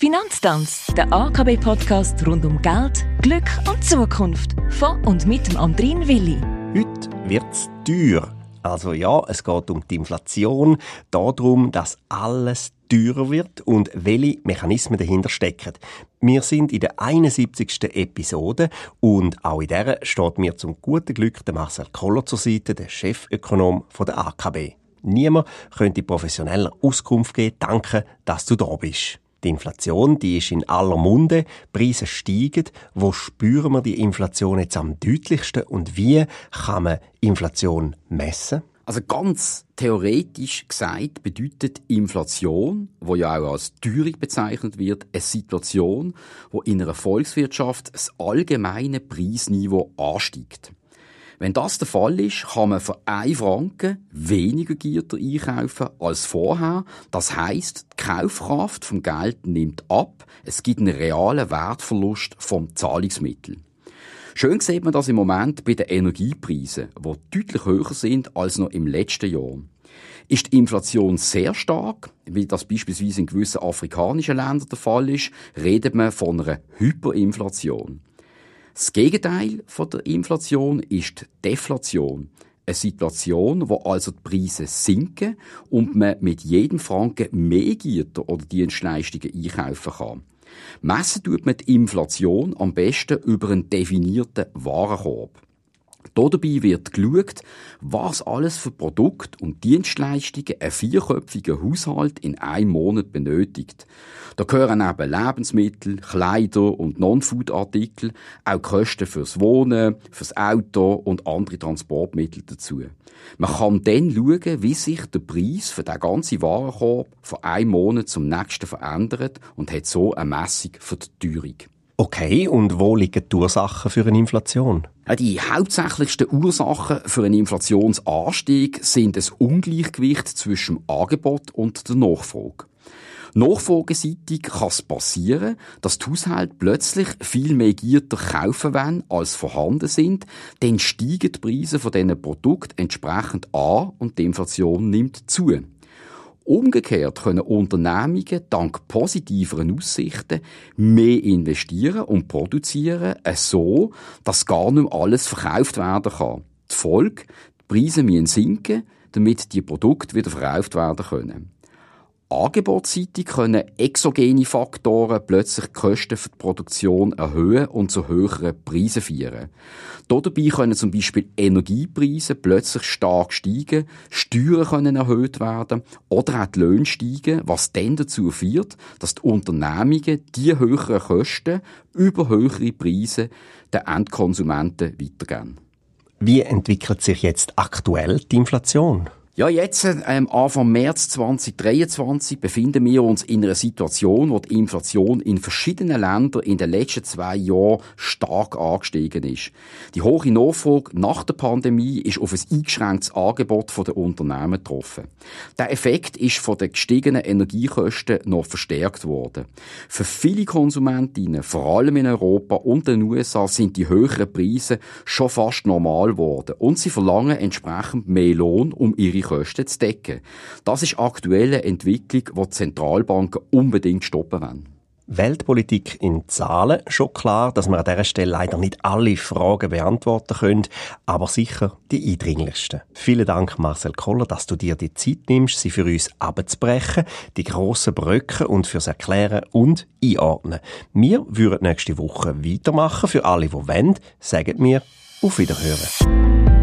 Finanztanz, der AKB-Podcast rund um Geld, Glück und Zukunft. Von und mit dem Andrin Willi. Heute wird's teuer. Also ja, es geht um die Inflation, darum, dass alles teurer wird und welche Mechanismen dahinter stecken. Wir sind in der 71. Episode und auch in der steht mir zum guten Glück der Marcel Koller zur Seite, der Chefökonom der AKB. Niemand könnte professioneller Auskunft geben. Danke, dass du da bist. Die Inflation, die ist in aller Munde, Preise steigen. Wo spüren wir die Inflation jetzt am deutlichsten und wie kann man Inflation messen? Also ganz theoretisch gesagt bedeutet Inflation, wo ja auch als Teuerung bezeichnet wird, eine Situation, wo in einer Volkswirtschaft das allgemeine Preisniveau ansteigt. Wenn das der Fall ist, kann man für 1 Franken weniger Gitter einkaufen als vorher. Das heißt, die Kaufkraft vom Geld nimmt ab. Es gibt einen realen Wertverlust vom Zahlungsmittel. Schön sieht man das im Moment bei den Energiepreisen, die deutlich höher sind als noch im letzten Jahr. Ist die Inflation sehr stark, wie das beispielsweise in gewissen afrikanischen Ländern der Fall ist, redet man von einer Hyperinflation. Das Gegenteil von der Inflation ist die Deflation. Eine Situation, wo also die Preise sinken und man mit jedem Franken mehr Güter oder Dienstleistungen einkaufen kann. Messen tut man die Inflation am besten über einen definierten Warenkorb. Dabei wird geschaut, was alles für Produkte und Dienstleistungen ein vierköpfiger Haushalt in einem Monat benötigt. Da gehören eben Lebensmittel, Kleider und Non-Food-Artikel, auch Kosten fürs Wohnen, fürs Auto und andere Transportmittel dazu. Man kann dann schauen, wie sich der Preis für den ganzen Warenkorb von einem Monat zum nächsten verändert und hat so eine Messung für die Teuerung. Okay, und wo liegen die Ursachen für eine Inflation? Die hauptsächlichsten Ursachen für einen Inflationsanstieg sind das Ungleichgewicht zwischen dem Angebot und der Nachfrage. Nachfrageseitig kann es passieren, dass die Haushalte plötzlich viel mehr Gitter kaufen wollen, als vorhanden sind. Dann steigen die Preise von diesen Produkten entsprechend an und die Inflation nimmt zu. Umgekehrt können Unternehmungen dank positiveren Aussichten mehr investieren und produzieren, so dass gar nicht mehr alles verkauft werden kann. Die Folge, die Preise müssen sinken, damit die Produkte wieder verkauft werden können. Angebotsseitig können exogene Faktoren plötzlich die Kosten für die Produktion erhöhen und zu höheren Preisen führen. Dabei können zum Beispiel Energiepreise plötzlich stark steigen, Steuern können erhöht werden oder auch die Löhne steigen, was dann dazu führt, dass die Unternehmungen die höheren Kosten über höhere Preise den Endkonsumenten weitergeben. Wie entwickelt sich jetzt aktuell die Inflation? Ja, jetzt, ähm, Anfang März 2023, befinden wir uns in einer Situation, wo die Inflation in verschiedenen Ländern in den letzten zwei Jahren stark angestiegen ist. Die hohe Nachfrage nach der Pandemie ist auf ein eingeschränktes Angebot der Unternehmen getroffen. Der Effekt ist von den gestiegenen Energiekosten noch verstärkt worden. Für viele Konsumentinnen, vor allem in Europa und den USA, sind die höheren Preise schon fast normal geworden und sie verlangen entsprechend mehr Lohn, um ihre Kosten zu decken. Das ist aktuelle Entwicklung, die, die Zentralbanken unbedingt stoppen wollen. Weltpolitik in Zahlen. Schon klar, dass wir an dieser Stelle leider nicht alle Fragen beantworten können, aber sicher die eindringlichsten. Vielen Dank, Marcel Koller, dass du dir die Zeit nimmst, sie für uns abzubrechen, die grossen Brücken und fürs Erklären und Einordnen. Wir würden nächste Woche weitermachen. Für alle, die wollen, sagen wir auf Wiederhören.